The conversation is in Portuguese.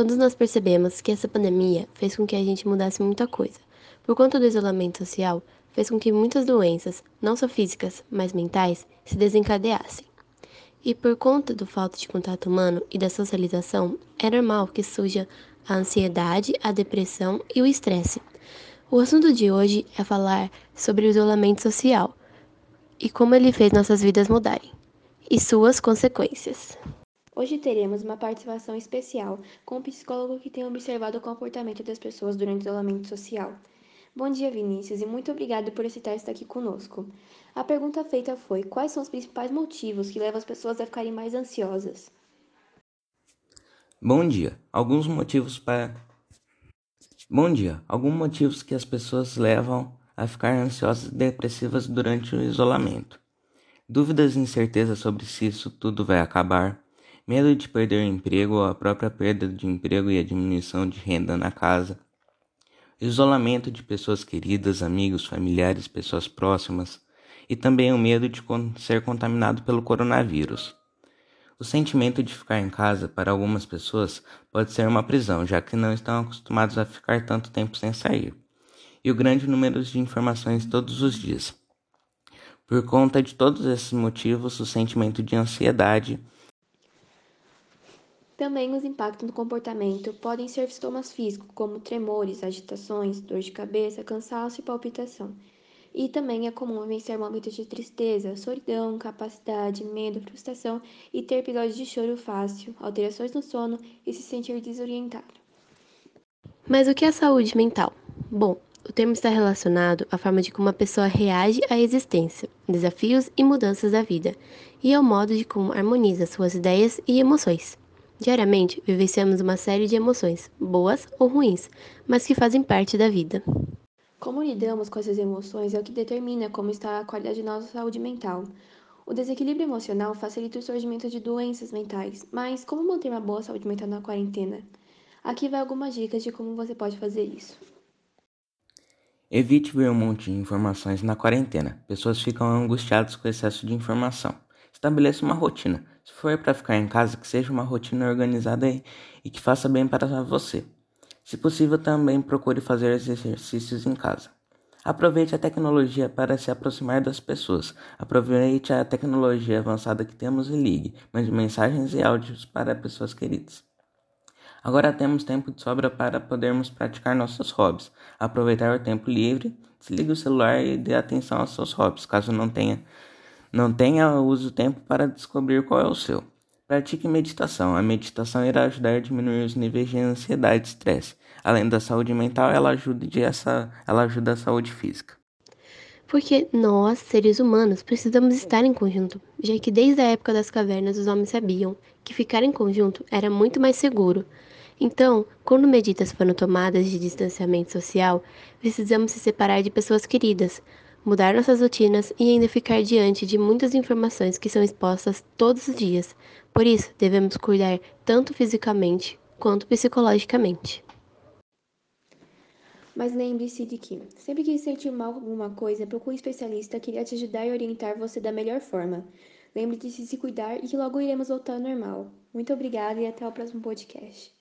Todos nós percebemos que essa pandemia fez com que a gente mudasse muita coisa. Por conta do isolamento social, fez com que muitas doenças, não só físicas, mas mentais, se desencadeassem. E por conta do falta de contato humano e da socialização, é normal que surja a ansiedade, a depressão e o estresse. O assunto de hoje é falar sobre o isolamento social e como ele fez nossas vidas mudarem e suas consequências. Hoje teremos uma participação especial com um psicólogo que tem observado o comportamento das pessoas durante o isolamento social. Bom dia, Vinícius, e muito obrigado por aceitar estar aqui conosco. A pergunta feita foi: quais são os principais motivos que levam as pessoas a ficarem mais ansiosas? Bom dia. Alguns motivos para Bom dia. Alguns motivos que as pessoas levam a ficar ansiosas e depressivas durante o isolamento. Dúvidas e incertezas sobre se isso tudo vai acabar medo de perder o emprego ou a própria perda de emprego e a diminuição de renda na casa, isolamento de pessoas queridas, amigos, familiares, pessoas próximas, e também o medo de ser contaminado pelo coronavírus. O sentimento de ficar em casa para algumas pessoas pode ser uma prisão, já que não estão acostumados a ficar tanto tempo sem sair, e o grande número de informações todos os dias. Por conta de todos esses motivos, o sentimento de ansiedade também os impactos no comportamento podem ser sintomas físicos, como tremores, agitações, dor de cabeça, cansaço e palpitação. E também é comum vencer momentos de tristeza, solidão, capacidade, medo, frustração e ter episódios de choro fácil, alterações no sono e se sentir desorientado. Mas o que é saúde mental? Bom, o termo está relacionado à forma de como a pessoa reage à existência, desafios e mudanças da vida, e ao modo de como harmoniza suas ideias e emoções. Diariamente, vivenciamos uma série de emoções, boas ou ruins, mas que fazem parte da vida. Como lidamos com essas emoções é o que determina como está a qualidade de nossa saúde mental. O desequilíbrio emocional facilita o surgimento de doenças mentais, mas como manter uma boa saúde mental na quarentena? Aqui vai algumas dicas de como você pode fazer isso. Evite ver um monte de informações na quarentena. Pessoas ficam angustiadas com o excesso de informação. Estabeleça uma rotina. Se for para ficar em casa, que seja uma rotina organizada e que faça bem para você. Se possível, também procure fazer exercícios em casa. Aproveite a tecnologia para se aproximar das pessoas. Aproveite a tecnologia avançada que temos e ligue, mande mensagens e áudios para pessoas queridas. Agora temos tempo de sobra para podermos praticar nossos hobbies. Aproveitar o tempo livre, desligue o celular e dê atenção aos seus hobbies, caso não tenha não tenha use o tempo para descobrir qual é o seu. Pratique meditação. A meditação irá ajudar a diminuir os níveis de ansiedade e estresse. Além da saúde mental, ela ajuda, de essa, ela ajuda a saúde física. Porque nós, seres humanos, precisamos estar em conjunto, já que desde a época das cavernas os homens sabiam que ficar em conjunto era muito mais seguro. Então, quando medidas foram tomadas de distanciamento social, precisamos se separar de pessoas queridas, mudar nossas rotinas e ainda ficar diante de muitas informações que são expostas todos os dias. Por isso, devemos cuidar tanto fisicamente quanto psicologicamente. Mas lembre-se de que, sempre que sentir mal com alguma coisa, procure um especialista que irá te ajudar e orientar você da melhor forma. Lembre-se de se cuidar e que logo iremos voltar ao normal. Muito obrigada e até o próximo podcast.